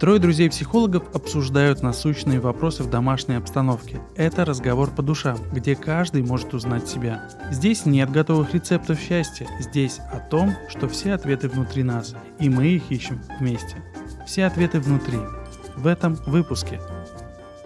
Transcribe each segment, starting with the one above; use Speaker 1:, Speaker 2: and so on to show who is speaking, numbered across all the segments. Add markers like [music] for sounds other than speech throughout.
Speaker 1: Трое друзей-психологов обсуждают насущные вопросы в домашней обстановке. Это разговор по душам, где каждый может узнать себя. Здесь нет готовых рецептов счастья, здесь о том, что все ответы внутри нас, и мы их ищем вместе. Все ответы внутри. В этом выпуске –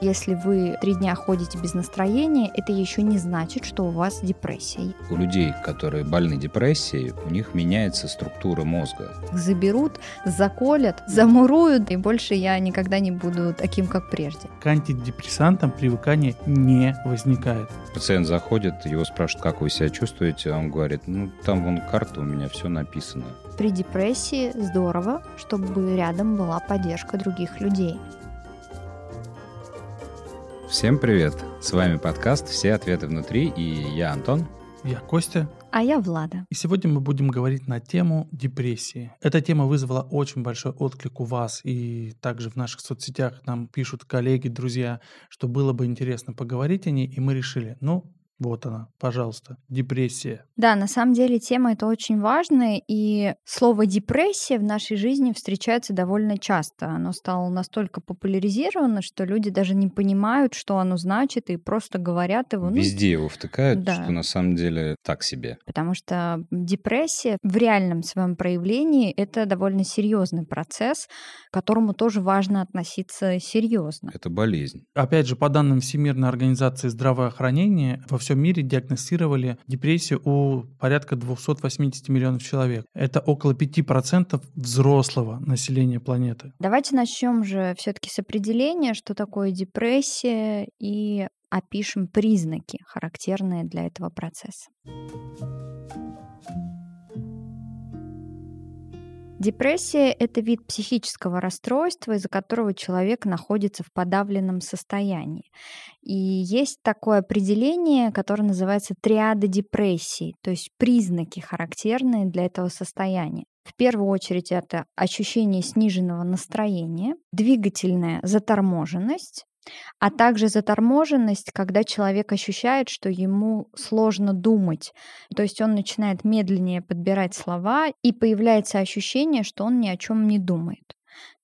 Speaker 2: если вы три дня ходите без настроения, это еще не значит, что у вас депрессия.
Speaker 3: У людей, которые больны депрессией, у них меняется структура мозга.
Speaker 2: Заберут, заколят, замуруют, и больше я никогда не буду таким, как прежде.
Speaker 1: К антидепрессантам привыкание не возникает.
Speaker 3: Пациент заходит, его спрашивают, как вы себя чувствуете, а он говорит, ну там вон карта, у меня все написано.
Speaker 2: При депрессии здорово, чтобы рядом была поддержка других людей.
Speaker 3: Всем привет! С вами подкаст «Все ответы внутри» и я Антон.
Speaker 1: Я Костя.
Speaker 2: А я Влада.
Speaker 1: И сегодня мы будем говорить на тему депрессии. Эта тема вызвала очень большой отклик у вас, и также в наших соцсетях нам пишут коллеги, друзья, что было бы интересно поговорить о ней, и мы решили, ну, вот она, пожалуйста, депрессия.
Speaker 2: Да, на самом деле тема это очень важная, и слово депрессия в нашей жизни встречается довольно часто. Оно стало настолько популяризировано, что люди даже не понимают, что оно значит, и просто говорят его.
Speaker 3: Ну, Везде его втыкают, да. что на самом деле так себе.
Speaker 2: Потому что депрессия в реальном своем проявлении это довольно серьезный процесс, к которому тоже важно относиться серьезно.
Speaker 3: Это болезнь.
Speaker 1: Опять же, по данным Всемирной организации здравоохранения, во всем мире диагностировали депрессию у порядка 280 миллионов человек. Это около 5% взрослого населения планеты.
Speaker 2: Давайте начнем же все-таки с определения, что такое депрессия, и опишем признаки, характерные для этого процесса. Депрессия – это вид психического расстройства, из-за которого человек находится в подавленном состоянии. И есть такое определение, которое называется триада депрессии, то есть признаки, характерные для этого состояния. В первую очередь это ощущение сниженного настроения, двигательная заторможенность, а также заторможенность, когда человек ощущает, что ему сложно думать. То есть он начинает медленнее подбирать слова, и появляется ощущение, что он ни о чем не думает.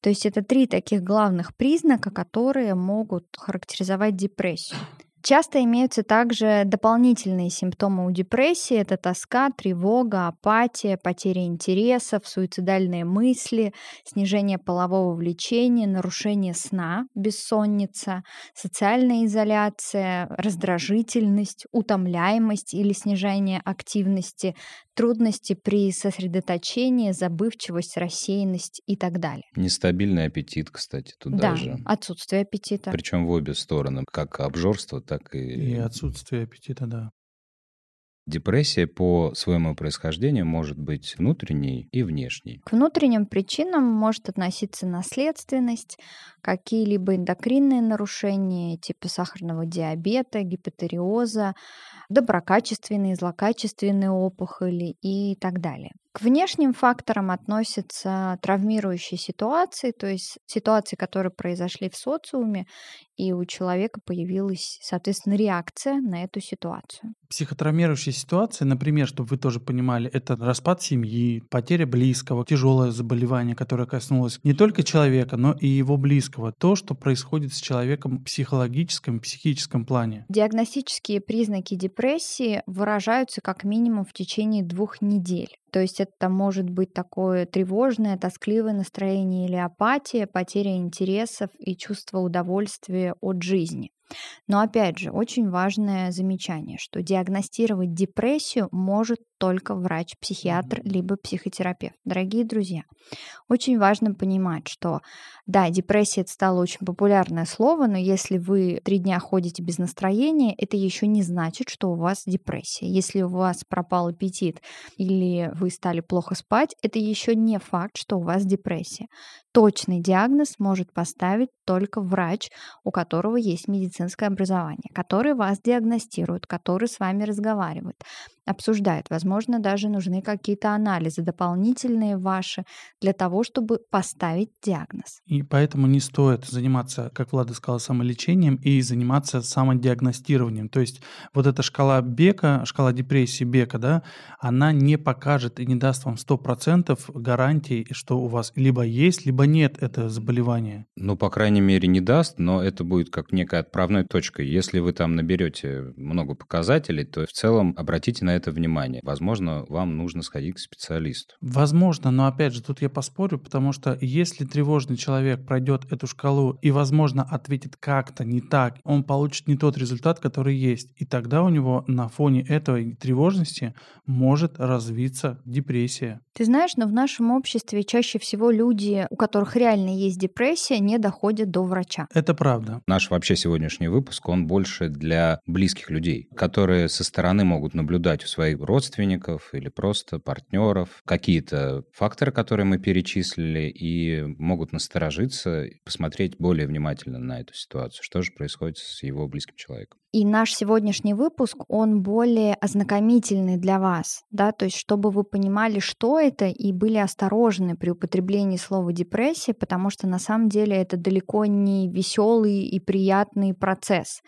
Speaker 2: То есть это три таких главных признака, которые могут характеризовать депрессию. Часто имеются также дополнительные симптомы у депрессии. Это тоска, тревога, апатия, потеря интересов, суицидальные мысли, снижение полового влечения, нарушение сна, бессонница, социальная изоляция, раздражительность, утомляемость или снижение активности, трудности при сосредоточении, забывчивость, рассеянность и так далее.
Speaker 3: Нестабильный аппетит, кстати, туда
Speaker 2: да,
Speaker 3: же.
Speaker 2: отсутствие аппетита.
Speaker 3: Причем в обе стороны, как обжорство, так и...
Speaker 1: И отсутствие аппетита, да.
Speaker 3: Депрессия по своему происхождению может быть внутренней и внешней.
Speaker 2: К внутренним причинам может относиться наследственность, какие-либо эндокринные нарушения типа сахарного диабета, гипотериоза, доброкачественные, злокачественные опухоли и так далее. К внешним факторам относятся травмирующие ситуации, то есть ситуации, которые произошли в социуме, и у человека появилась, соответственно, реакция на эту ситуацию.
Speaker 1: Психотравмирующие ситуации, например, чтобы вы тоже понимали, это распад семьи, потеря близкого, тяжелое заболевание, которое коснулось не только человека, но и его близкого. То, что происходит с человеком в психологическом, психическом плане.
Speaker 2: Диагностические признаки депрессии выражаются как минимум в течение двух недель. То есть это может быть такое тревожное, тоскливое настроение или апатия, потеря интересов и чувство удовольствия от жизни. Но опять же, очень важное замечание, что диагностировать депрессию может только врач-психиатр либо психотерапевт. Дорогие друзья, очень важно понимать, что да, депрессия это стало очень популярное слово, но если вы три дня ходите без настроения, это еще не значит, что у вас депрессия. Если у вас пропал аппетит или вы стали плохо спать, это еще не факт, что у вас депрессия. Точный диагноз может поставить только врач, у которого есть медицинское образование, который вас диагностирует, который с вами разговаривает обсуждают. Возможно, даже нужны какие-то анализы дополнительные ваши для того, чтобы поставить диагноз.
Speaker 1: И поэтому не стоит заниматься, как Влада сказала, самолечением и заниматься самодиагностированием. То есть вот эта шкала Бека, шкала депрессии Бека, да, она не покажет и не даст вам 100% гарантии, что у вас либо есть, либо либо нет это заболевание?
Speaker 3: Ну, по крайней мере, не даст, но это будет как некая отправной точкой. Если вы там наберете много показателей, то в целом обратите на это внимание. Возможно, вам нужно сходить к специалисту.
Speaker 1: Возможно, но опять же, тут я поспорю, потому что если тревожный человек пройдет эту шкалу и, возможно, ответит как-то не так, он получит не тот результат, который есть. И тогда у него на фоне этой тревожности может развиться депрессия.
Speaker 2: Ты знаешь, но в нашем обществе чаще всего люди, у которых реально есть депрессия, не доходят до врача.
Speaker 1: Это правда.
Speaker 3: Наш вообще сегодняшний выпуск, он больше для близких людей, которые со стороны могут наблюдать у своих родственников или просто партнеров какие-то факторы, которые мы перечислили, и могут насторожиться, посмотреть более внимательно на эту ситуацию, что же происходит с его близким человеком.
Speaker 2: И наш сегодняшний выпуск, он более ознакомительный для вас, да, то есть чтобы вы понимали, что это, и были осторожны при употреблении слова депрессия, потому что на самом деле это далеко не веселый и приятный процесс.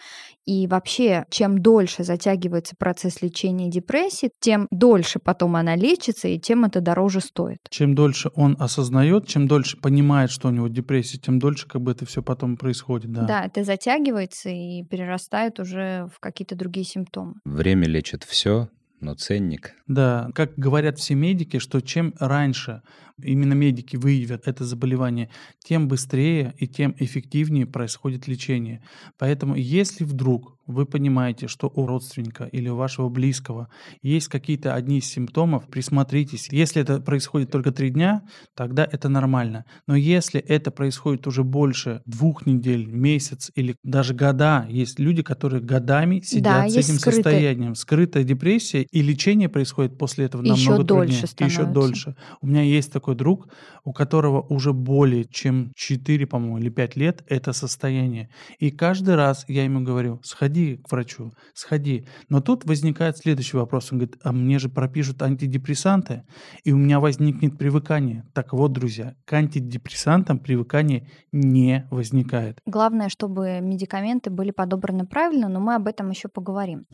Speaker 2: И вообще, чем дольше затягивается процесс лечения депрессии, тем дольше потом она лечится, и тем это дороже стоит.
Speaker 1: Чем дольше он осознает, чем дольше понимает, что у него депрессия, тем дольше как бы это все потом происходит, да.
Speaker 2: Да, это затягивается и перерастает уже уже в какие-то другие симптомы.
Speaker 3: Время лечит все, но ценник.
Speaker 1: Да, как говорят все медики, что чем раньше именно медики выявят это заболевание, тем быстрее и тем эффективнее происходит лечение. Поэтому если вдруг вы понимаете, что у родственника или у вашего близкого есть какие-то одни из симптомов, присмотритесь. Если это происходит только три дня, тогда это нормально. Но если это происходит уже больше двух недель, месяц или даже года, есть люди, которые годами сидят да, с этим скрытый... состоянием. Скрытая депрессия, и лечение происходит после этого намного
Speaker 2: Еще
Speaker 1: труднее.
Speaker 2: Дольше становится.
Speaker 1: Еще дольше. У меня есть такой друг, у которого уже более чем 4, по-моему, или 5 лет это состояние. И каждый раз я ему говорю, сходи к врачу, сходи. Но тут возникает следующий вопрос. Он говорит, а мне же пропишут антидепрессанты, и у меня возникнет привыкание. Так вот, друзья, к антидепрессантам привыкание не возникает.
Speaker 2: Главное, чтобы медикаменты были подобраны правильно, но мы об этом еще поговорим.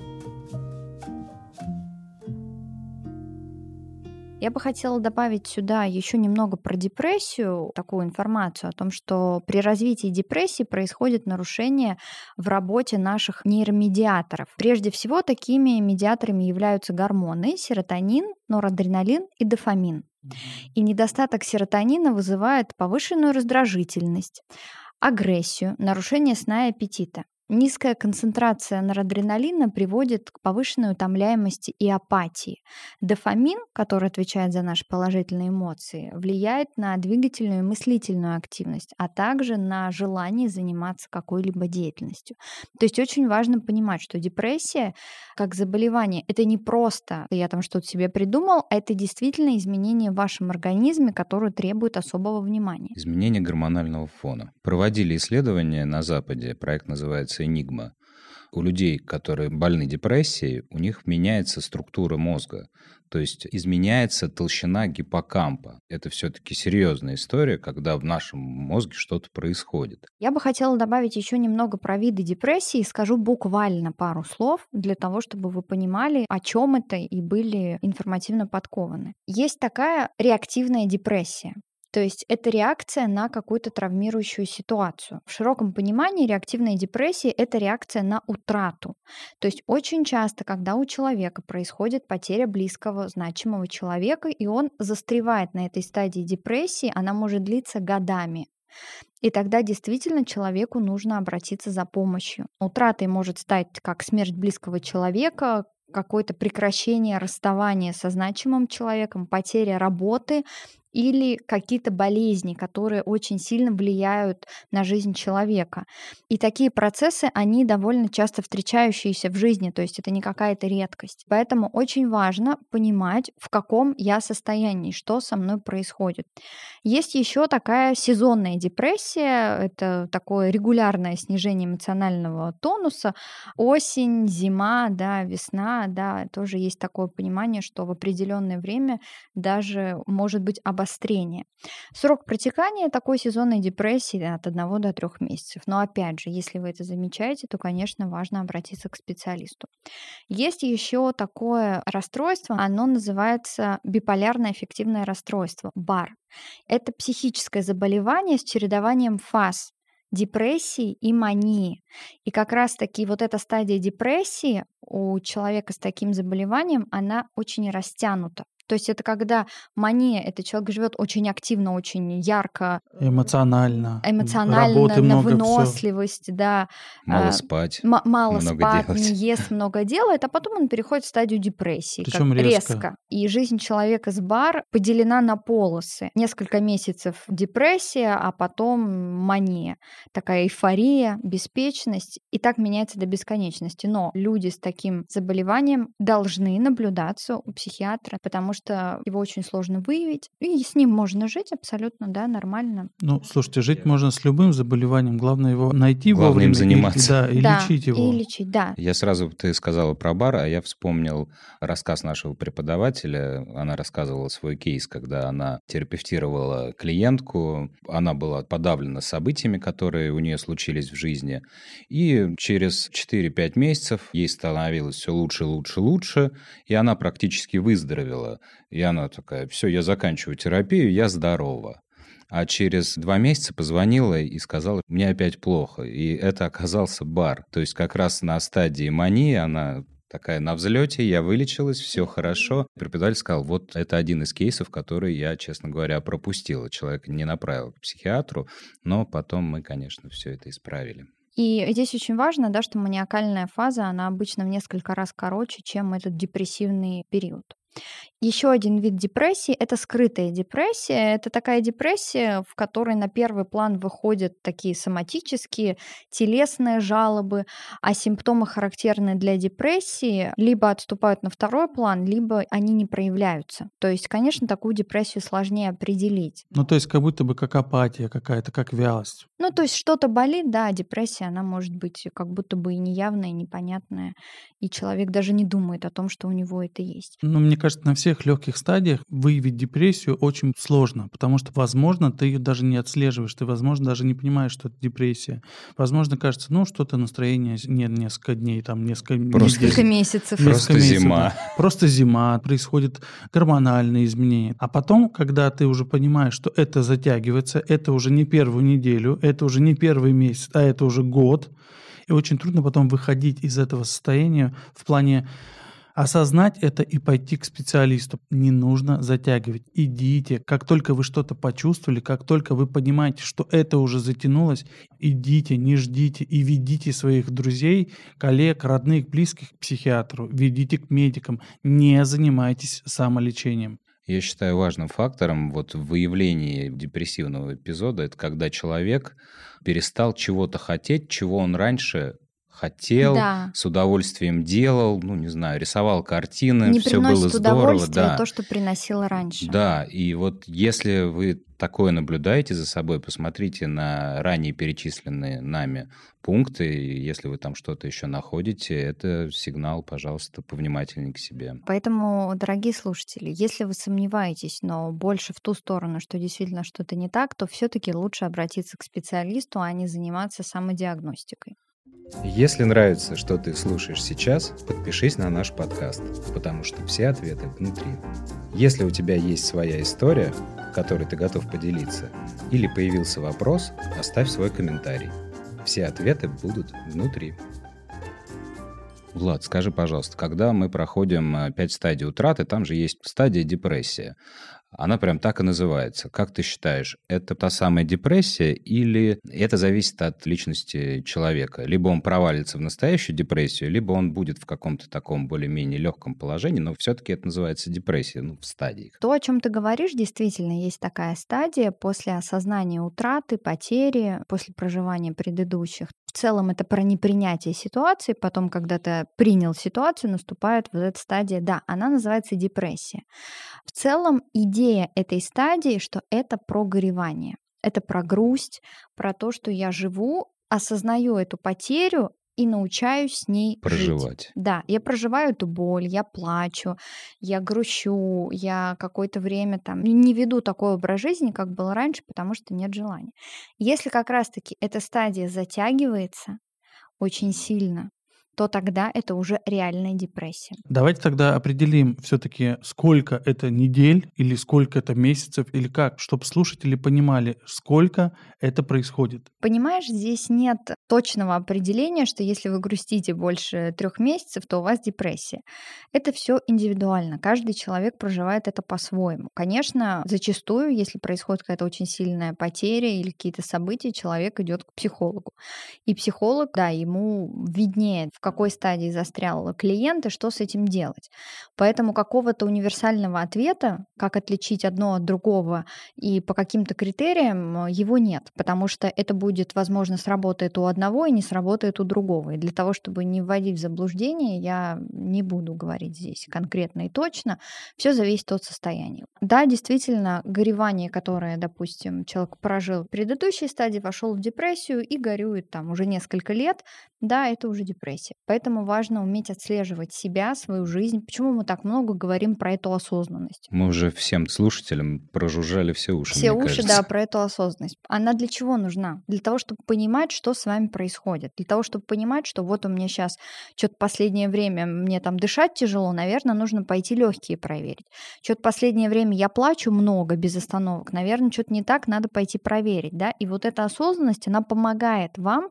Speaker 2: Я бы хотела добавить сюда еще немного про депрессию, такую информацию о том, что при развитии депрессии происходит нарушение в работе наших нейромедиаторов. Прежде всего, такими медиаторами являются гормоны серотонин, норадреналин и дофамин. И недостаток серотонина вызывает повышенную раздражительность, агрессию, нарушение сна и аппетита. Низкая концентрация норадреналина приводит к повышенной утомляемости и апатии. Дофамин, который отвечает за наши положительные эмоции, влияет на двигательную и мыслительную активность, а также на желание заниматься какой-либо деятельностью. То есть очень важно понимать, что депрессия как заболевание это не просто я там что-то себе придумал, а это действительно изменение в вашем организме, которое требует особого внимания.
Speaker 3: Изменение гормонального фона. Проводили исследования на Западе, проект называется называется «Энигма». У людей, которые больны депрессией, у них меняется структура мозга. То есть изменяется толщина гиппокампа. Это все-таки серьезная история, когда в нашем мозге что-то происходит.
Speaker 2: Я бы хотела добавить еще немного про виды депрессии. Скажу буквально пару слов для того, чтобы вы понимали, о чем это и были информативно подкованы. Есть такая реактивная депрессия. То есть это реакция на какую-то травмирующую ситуацию. В широком понимании реактивная депрессия – это реакция на утрату. То есть очень часто, когда у человека происходит потеря близкого, значимого человека, и он застревает на этой стадии депрессии, она может длиться годами. И тогда действительно человеку нужно обратиться за помощью. Утратой может стать как смерть близкого человека, какое-то прекращение расставания со значимым человеком, потеря работы, или какие-то болезни, которые очень сильно влияют на жизнь человека. И такие процессы, они довольно часто встречающиеся в жизни, то есть это не какая-то редкость. Поэтому очень важно понимать, в каком я состоянии, что со мной происходит. Есть еще такая сезонная депрессия, это такое регулярное снижение эмоционального тонуса. Осень, зима, да, весна, да, тоже есть такое понимание, что в определенное время даже может быть об обострение. Срок протекания такой сезонной депрессии от 1 до 3 месяцев. Но опять же, если вы это замечаете, то, конечно, важно обратиться к специалисту. Есть еще такое расстройство, оно называется биполярное аффективное расстройство, БАР. Это психическое заболевание с чередованием фаз депрессии и мании. И как раз-таки вот эта стадия депрессии у человека с таким заболеванием, она очень растянута. То есть это когда мания, это человек живет очень активно, очень ярко.
Speaker 1: Эмоционально.
Speaker 2: Эмоционально, Работы на много, выносливость, все. да.
Speaker 3: Мало а, спать.
Speaker 2: М- мало много спать, делать. не ест, много делает, а потом он переходит в стадию депрессии.
Speaker 1: Причем резко. резко.
Speaker 2: И жизнь человека с бар поделена на полосы. Несколько месяцев депрессия, а потом мания. Такая эйфория, беспечность. И так меняется до бесконечности. Но люди с таким заболеванием должны наблюдаться у психиатра, потому что его очень сложно выявить, и с ним можно жить абсолютно, да, нормально.
Speaker 1: Ну, слушайте, жить можно с любым заболеванием, главное его найти
Speaker 3: главное
Speaker 1: вовремя
Speaker 3: им заниматься.
Speaker 1: И, да, и
Speaker 2: да,
Speaker 1: лечить его.
Speaker 2: И лечить, да.
Speaker 3: Я сразу, ты сказала про бар, а я вспомнил рассказ нашего преподавателя. Она рассказывала свой кейс, когда она терапевтировала клиентку, она была подавлена событиями, которые у нее случились в жизни, и через 4-5 месяцев ей становилось все лучше, лучше, лучше, и она практически выздоровела. И она такая, все, я заканчиваю терапию, я здорова. А через два месяца позвонила и сказала, мне опять плохо. И это оказался бар. То есть как раз на стадии мании она такая на взлете, я вылечилась, все хорошо. Преподаватель сказал, вот это один из кейсов, который я, честно говоря, пропустила. Человек не направил к психиатру, но потом мы, конечно, все это исправили.
Speaker 2: И здесь очень важно, да, что маниакальная фаза, она обычно в несколько раз короче, чем этот депрессивный период. Еще один вид депрессии– это скрытая депрессия. Это такая депрессия, в которой на первый план выходят такие соматические, телесные жалобы, а симптомы, характерные для депрессии, либо отступают на второй план, либо они не проявляются. То есть, конечно, такую депрессию сложнее определить.
Speaker 1: Ну, то есть, как будто бы как апатия какая-то, как вялость.
Speaker 2: Ну, то есть, что-то болит, да, депрессия, она может быть как будто бы и неявная, и непонятная, и человек даже не думает о том, что у него это есть.
Speaker 1: Ну, мне кажется, на всех легких стадиях выявить депрессию очень сложно, потому что, возможно, ты ее даже не отслеживаешь, ты, возможно, даже не понимаешь, что это депрессия. Возможно, кажется, ну, что-то настроение нет несколько дней, там, несколько,
Speaker 2: Просто несколько месяцев.
Speaker 3: Просто месяцев, зима.
Speaker 1: Просто зима, происходят гормональные изменения. А потом, когда ты уже понимаешь, что это затягивается, это уже не первую неделю, это уже не первый месяц, а это уже год, и очень трудно потом выходить из этого состояния в плане Осознать это и пойти к специалисту. Не нужно затягивать. Идите. Как только вы что-то почувствовали, как только вы понимаете, что это уже затянулось, идите, не ждите и ведите своих друзей, коллег, родных, близких к психиатру. Ведите к медикам. Не занимайтесь самолечением.
Speaker 3: Я считаю важным фактором вот в депрессивного эпизода это когда человек перестал чего-то хотеть, чего он раньше хотел, да. с удовольствием делал, ну, не знаю, рисовал картины,
Speaker 2: не
Speaker 3: все было здорово.
Speaker 2: Да, то, что приносило раньше.
Speaker 3: Да, и вот если вы такое наблюдаете за собой, посмотрите на ранее перечисленные нами пункты, и если вы там что-то еще находите, это сигнал, пожалуйста, повнимательнее к себе.
Speaker 2: Поэтому, дорогие слушатели, если вы сомневаетесь, но больше в ту сторону, что действительно что-то не так, то все-таки лучше обратиться к специалисту, а не заниматься самодиагностикой.
Speaker 3: Если нравится, что ты слушаешь сейчас, подпишись на наш подкаст, потому что все ответы внутри. Если у тебя есть своя история, которой ты готов поделиться, или появился вопрос, оставь свой комментарий. Все ответы будут внутри. Влад, скажи, пожалуйста, когда мы проходим 5 стадий утраты, там же есть стадия депрессия. Она прям так и называется. Как ты считаешь, это та самая депрессия или это зависит от личности человека? Либо он провалится в настоящую депрессию, либо он будет в каком-то таком более-менее легком положении, но все-таки это называется депрессия, ну, в стадии.
Speaker 2: То, о чем ты говоришь, действительно есть такая стадия после осознания утраты, потери, после проживания предыдущих. В целом это про непринятие ситуации, потом, когда ты принял ситуацию, наступает вот эта стадия, да, она называется депрессия. В целом идея этой стадии, что это про горевание, это про грусть, про то, что я живу, осознаю эту потерю, и научаюсь с ней
Speaker 3: Проживать.
Speaker 2: жить. Да, я проживаю эту боль, я плачу, я грущу, я какое-то время там не веду такой образ жизни, как был раньше, потому что нет желания. Если как раз-таки эта стадия затягивается очень сильно, то тогда это уже реальная депрессия.
Speaker 1: Давайте тогда определим все-таки, сколько это недель или сколько это месяцев или как, чтобы слушатели понимали, сколько это происходит.
Speaker 2: Понимаешь, здесь нет точного определения, что если вы грустите больше трех месяцев, то у вас депрессия. Это все индивидуально. Каждый человек проживает это по-своему. Конечно, зачастую, если происходит какая-то очень сильная потеря или какие-то события, человек идет к психологу. И психолог, да, ему виднее, в какой стадии застрял клиент и что с этим делать. Поэтому какого-то универсального ответа, как отличить одно от другого и по каким-то критериям, его нет, потому что это будет, возможно, сработает у одного и не сработает у другого. И для того, чтобы не вводить в заблуждение, я не буду говорить здесь конкретно и точно. Все зависит от состояния. Да, действительно, горевание, которое, допустим, человек прожил в предыдущей стадии, вошел в депрессию и горюет там уже несколько лет, да, это уже депрессия. Поэтому важно уметь отслеживать себя, свою жизнь. Почему мы так много говорим про эту осознанность?
Speaker 3: Мы уже всем слушателям прожужжали все уши.
Speaker 2: Все уши,
Speaker 3: кажется.
Speaker 2: да, про эту осознанность. Она для чего нужна? Для того, чтобы понимать, что с вами происходит. Для того, чтобы понимать, что вот у меня сейчас что-то последнее время мне там дышать тяжело, наверное, нужно пойти легкие проверить. Что-то последнее время я плачу много без остановок, наверное, что-то не так, надо пойти проверить, да. И вот эта осознанность, она помогает вам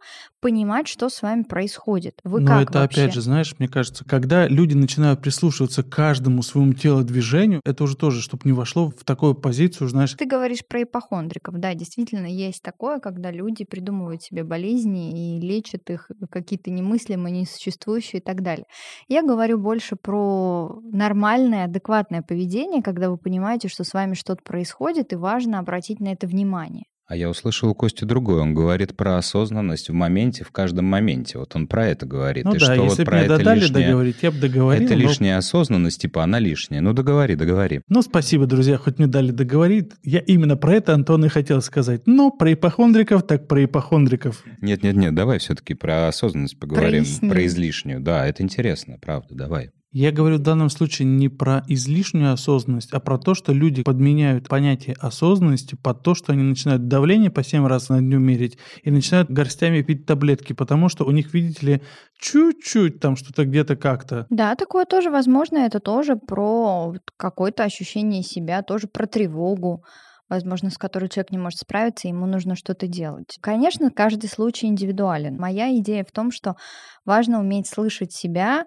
Speaker 2: понимать, что с вами происходит. Вы
Speaker 1: Но
Speaker 2: как
Speaker 1: это
Speaker 2: вообще?
Speaker 1: опять же, знаешь, мне кажется, когда люди начинают прислушиваться к каждому своему телодвижению, это уже тоже, чтобы не вошло в такую позицию, знаешь,
Speaker 2: Ты говоришь про ипохондриков. Да, действительно, есть такое, когда люди придумывают себе болезни и лечат их какие-то немыслимые, несуществующие и так далее. Я говорю больше про нормальное, адекватное поведение, когда вы понимаете, что с вами что-то происходит, и важно обратить на это внимание.
Speaker 3: А я услышал у Кости другое. Он говорит про осознанность в моменте, в каждом моменте. Вот он про это говорит.
Speaker 1: ну
Speaker 3: И
Speaker 1: да,
Speaker 3: что
Speaker 1: если
Speaker 3: вот
Speaker 1: бы
Speaker 3: про
Speaker 1: мне
Speaker 3: это
Speaker 1: додали
Speaker 3: лишнее...
Speaker 1: договорить, я бы договорил.
Speaker 3: это
Speaker 1: но-
Speaker 3: лишняя осознанность, типа она лишняя. Ну договори, договори.
Speaker 1: Ну, спасибо, друзья, хоть мне дали договорить. Я именно про это, Антон, и хотел сказать. Ну, про ипохондриков, так про ипохондриков.
Speaker 3: Нет-нет-нет, давай все-таки про осознанность поговорим.
Speaker 2: Проясни.
Speaker 3: Про излишнюю. Да, это интересно, правда, давай.
Speaker 1: Я говорю в данном случае не про излишнюю осознанность, а про то, что люди подменяют понятие осознанности под то, что они начинают давление по 7 раз на дню мерить и начинают горстями пить таблетки, потому что у них, видите ли, чуть-чуть там что-то где-то как-то.
Speaker 2: Да, такое тоже возможно. Это тоже про какое-то ощущение себя, тоже про тревогу, возможно, с которой человек не может справиться, ему нужно что-то делать. Конечно, каждый случай индивидуален. Моя идея в том, что важно уметь слышать себя,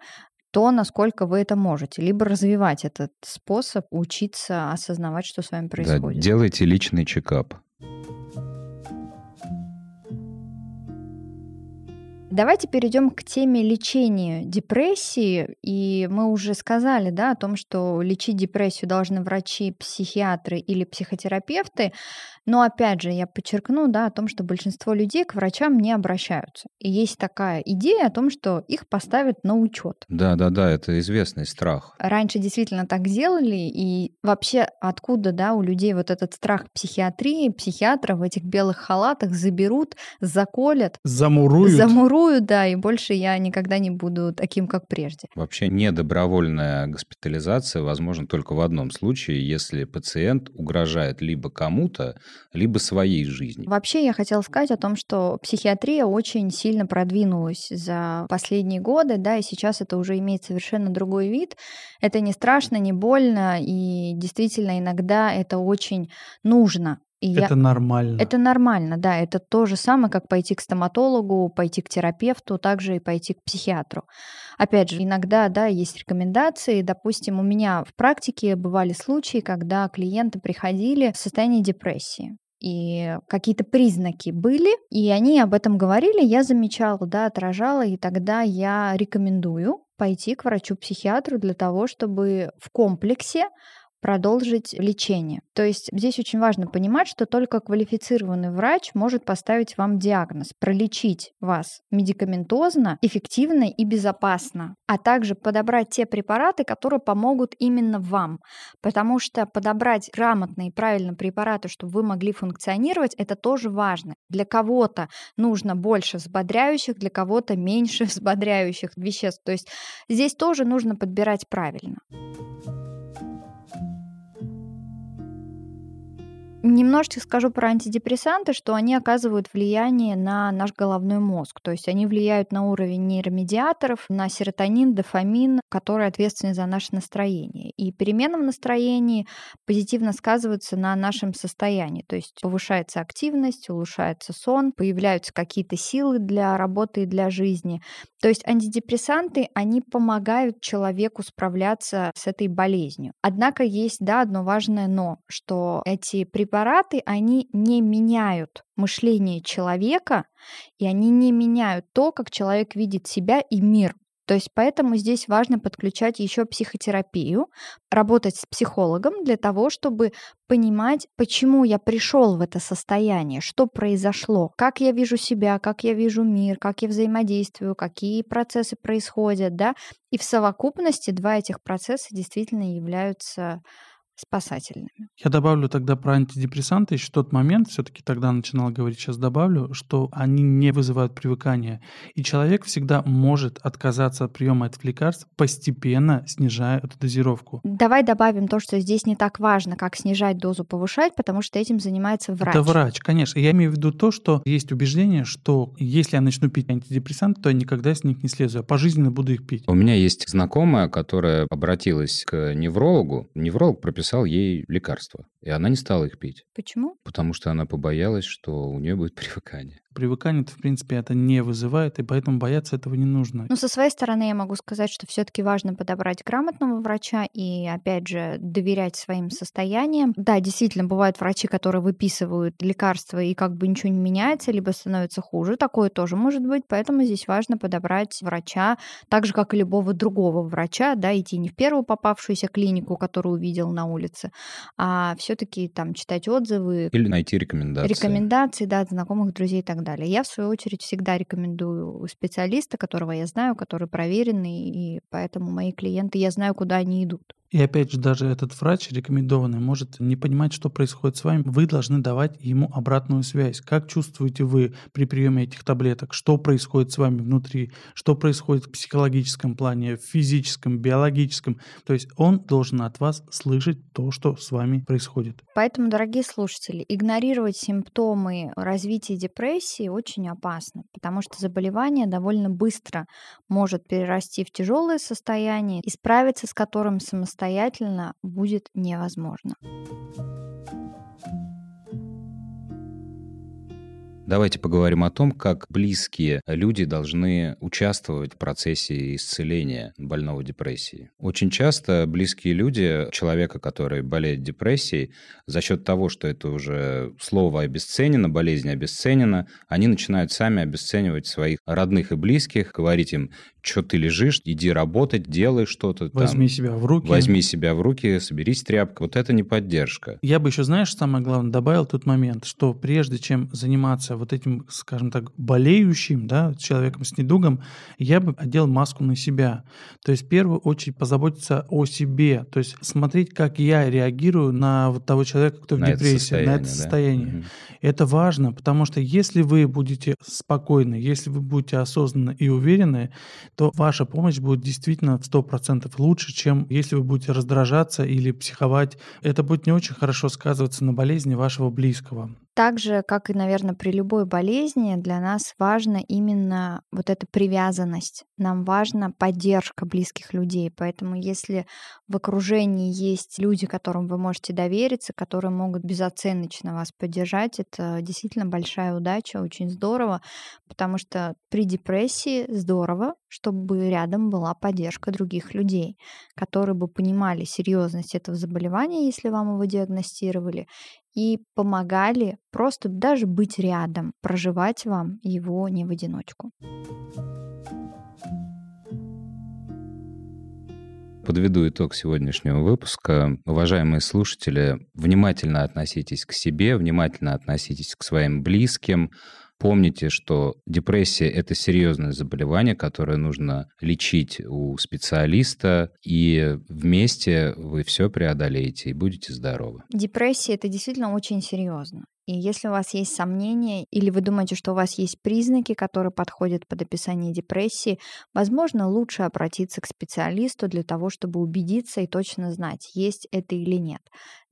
Speaker 2: то, насколько вы это можете, либо развивать этот способ, учиться осознавать, что с вами
Speaker 3: Да,
Speaker 2: происходит.
Speaker 3: делайте личный чекап.
Speaker 2: Давайте перейдем к теме лечения депрессии. И мы уже сказали да, о том, что лечить депрессию должны врачи, психиатры или психотерапевты. Но опять же, я подчеркну да, о том, что большинство людей к врачам не обращаются. И есть такая идея о том, что их поставят на учет.
Speaker 3: Да-да-да, это известный страх.
Speaker 2: Раньше действительно так делали, и вообще откуда, да, у людей вот этот страх психиатрии, психиатров в этих белых халатах заберут, заколят,
Speaker 1: Замуруют.
Speaker 2: замуруют, да, и больше я никогда не буду таким, как прежде.
Speaker 3: Вообще недобровольная госпитализация возможна только в одном случае, если пациент угрожает либо кому-то, либо своей жизни.
Speaker 2: Вообще я хотела сказать о том, что психиатрия очень сильно продвинулась за последние годы, да, и сейчас это уже имеет совершенно другой вид. Это не страшно, не больно, и действительно иногда это очень нужно. И я-
Speaker 1: Это нормально.
Speaker 2: Это нормально, да. Это то же самое, как пойти к стоматологу, пойти к терапевту, также и пойти к психиатру. Опять же, иногда, да, есть рекомендации. Допустим, у меня в практике бывали случаи, когда клиенты приходили в состоянии депрессии. И какие-то признаки были, и они об этом говорили, я замечала, да, отражала, и тогда я рекомендую пойти к врачу-психиатру для того, чтобы в комплексе продолжить лечение. То есть здесь очень важно понимать, что только квалифицированный врач может поставить вам диагноз, пролечить вас медикаментозно, эффективно и безопасно, а также подобрать те препараты, которые помогут именно вам. Потому что подобрать грамотные и правильно препараты, чтобы вы могли функционировать, это тоже важно. Для кого-то нужно больше взбодряющих, для кого-то меньше [laughs] взбодряющих веществ. То есть здесь тоже нужно подбирать правильно. Немножечко скажу про антидепрессанты, что они оказывают влияние на наш головной мозг. То есть они влияют на уровень нейромедиаторов, на серотонин, дофамин, которые ответственны за наше настроение. И перемена в настроении позитивно сказываются на нашем состоянии. То есть повышается активность, улучшается сон, появляются какие-то силы для работы и для жизни. То есть антидепрессанты, они помогают человеку справляться с этой болезнью. Однако есть, да, одно важное но, что эти препараты, они не меняют мышление человека, и они не меняют то, как человек видит себя и мир. То есть поэтому здесь важно подключать еще психотерапию, работать с психологом для того, чтобы понимать, почему я пришел в это состояние, что произошло, как я вижу себя, как я вижу мир, как я взаимодействую, какие процессы происходят, да. И в совокупности два этих процесса действительно являются спасательными.
Speaker 1: Я добавлю тогда про антидепрессанты еще тот момент, все-таки тогда начинал говорить, сейчас добавлю, что они не вызывают привыкания. И человек всегда может отказаться от приема этих лекарств, постепенно снижая эту дозировку.
Speaker 2: Давай добавим то, что здесь не так важно, как снижать дозу, повышать, потому что этим занимается врач.
Speaker 1: Это врач, конечно. Я имею в виду то, что есть убеждение, что если я начну пить антидепрессанты, то я никогда с них не слезу. Я пожизненно буду их пить.
Speaker 3: У меня есть знакомая, которая обратилась к неврологу. Невролог прописал прописал ей лекарства, и она не стала их пить.
Speaker 2: Почему?
Speaker 3: Потому что она побоялась, что у нее будет [laughs] привыкание.
Speaker 1: Привыкание-то, в принципе, это не вызывает, и поэтому бояться этого не нужно.
Speaker 2: Ну, со своей стороны я могу сказать, что все-таки важно подобрать грамотного врача и, опять же, доверять своим состояниям. Да, действительно, бывают врачи, которые выписывают лекарства и как бы ничего не меняется, либо становится хуже. Такое тоже может быть, поэтому здесь важно подобрать врача, так же, как и любого другого врача, да, идти не в первую попавшуюся клинику, которую увидел на улице, а все-таки там читать отзывы.
Speaker 3: Или найти рекомендации.
Speaker 2: Рекомендации, да, от знакомых, друзей и так далее. Я, в свою очередь, всегда рекомендую специалиста, которого я знаю, который проверенный, и поэтому мои клиенты, я знаю, куда они идут.
Speaker 1: И опять же, даже этот врач рекомендованный может не понимать, что происходит с вами. Вы должны давать ему обратную связь. Как чувствуете вы при приеме этих таблеток? Что происходит с вами внутри? Что происходит в психологическом плане, в физическом, биологическом? То есть он должен от вас слышать то, что с вами происходит.
Speaker 2: Поэтому, дорогие слушатели, игнорировать симптомы развития депрессии очень опасно, потому что заболевание довольно быстро может перерасти в тяжелое состояние, и справиться с которым самостоятельно самостоятельно будет невозможно.
Speaker 3: Давайте поговорим о том, как близкие люди должны участвовать в процессе исцеления больного депрессии. Очень часто близкие люди человека, который болеет депрессией, за счет того, что это уже слово обесценено, болезнь обесценена, они начинают сами обесценивать своих родных и близких, говорить им, что ты лежишь, иди работать, делай что-то.
Speaker 1: Возьми
Speaker 3: там,
Speaker 1: себя в руки.
Speaker 3: Возьми себя в руки, соберись тряпка. Вот это не поддержка.
Speaker 1: Я бы еще, знаешь, самое главное, добавил тот момент, что прежде чем заниматься вот этим, скажем так, болеющим, да, человеком с недугом, я бы одел маску на себя. То есть в первую очередь позаботиться о себе, то есть смотреть, как я реагирую на вот того человека, кто в на депрессии, это на это состояние. Да? Угу. Это важно, потому что если вы будете спокойны, если вы будете осознанны и уверены, то ваша помощь будет действительно в 100% лучше, чем если вы будете раздражаться или психовать. Это будет не очень хорошо сказываться на болезни вашего близкого.
Speaker 2: Так же, как и, наверное, при любой болезни, для нас важна именно вот эта привязанность. Нам важна поддержка близких людей. Поэтому если в окружении есть люди, которым вы можете довериться, которые могут безоценочно вас поддержать, это действительно большая удача, очень здорово, потому что при депрессии здорово, чтобы рядом была поддержка других людей, которые бы понимали серьезность этого заболевания, если вам его диагностировали, и помогали просто даже быть рядом, проживать вам его не в одиночку.
Speaker 3: подведу итог сегодняшнего выпуска. Уважаемые слушатели, внимательно относитесь к себе, внимательно относитесь к своим близким, Помните, что депрессия – это серьезное заболевание, которое нужно лечить у специалиста, и вместе вы все преодолеете и будете здоровы.
Speaker 2: Депрессия – это действительно очень серьезно. И если у вас есть сомнения или вы думаете, что у вас есть признаки, которые подходят под описание депрессии, возможно, лучше обратиться к специалисту для того, чтобы убедиться и точно знать, есть это или нет.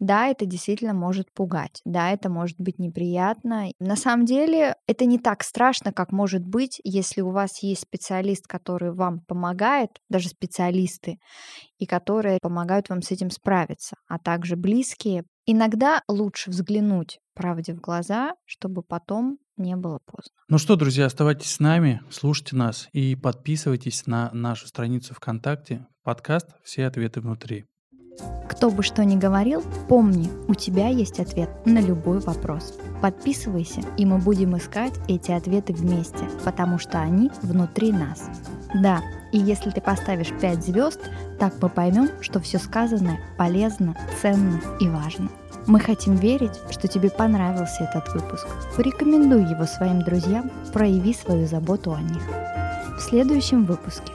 Speaker 2: Да, это действительно может пугать, да, это может быть неприятно. На самом деле это не так страшно, как может быть, если у вас есть специалист, который вам помогает, даже специалисты, и которые помогают вам с этим справиться, а также близкие. Иногда лучше взглянуть правде в глаза, чтобы потом не было поздно.
Speaker 1: Ну что, друзья, оставайтесь с нами, слушайте нас и подписывайтесь на нашу страницу ВКонтакте, подкаст «Все ответы внутри».
Speaker 2: Кто бы что ни говорил, помни, у тебя есть ответ на любой вопрос. Подписывайся, и мы будем искать эти ответы вместе, потому что они внутри нас. Да, и если ты поставишь 5 звезд, так мы поймем, что все сказанное полезно, ценно и важно. Мы хотим верить, что тебе понравился этот выпуск. Порекомендуй его своим друзьям, прояви свою заботу о них. В следующем выпуске.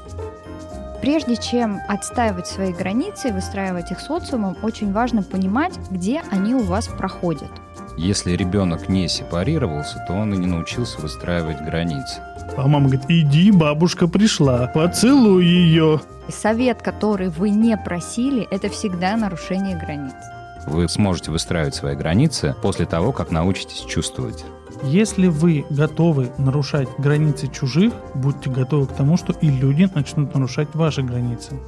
Speaker 2: Прежде чем отстаивать свои границы и выстраивать их социумом, очень важно понимать, где они у вас проходят.
Speaker 3: Если ребенок не сепарировался, то он и не научился выстраивать границы.
Speaker 1: А мама говорит, иди, бабушка пришла, поцелуй ее.
Speaker 2: Совет, который вы не просили, это всегда нарушение границ.
Speaker 3: Вы сможете выстраивать свои границы после того, как научитесь чувствовать.
Speaker 1: Если вы готовы нарушать границы чужих, будьте готовы к тому, что и люди начнут нарушать ваши границы.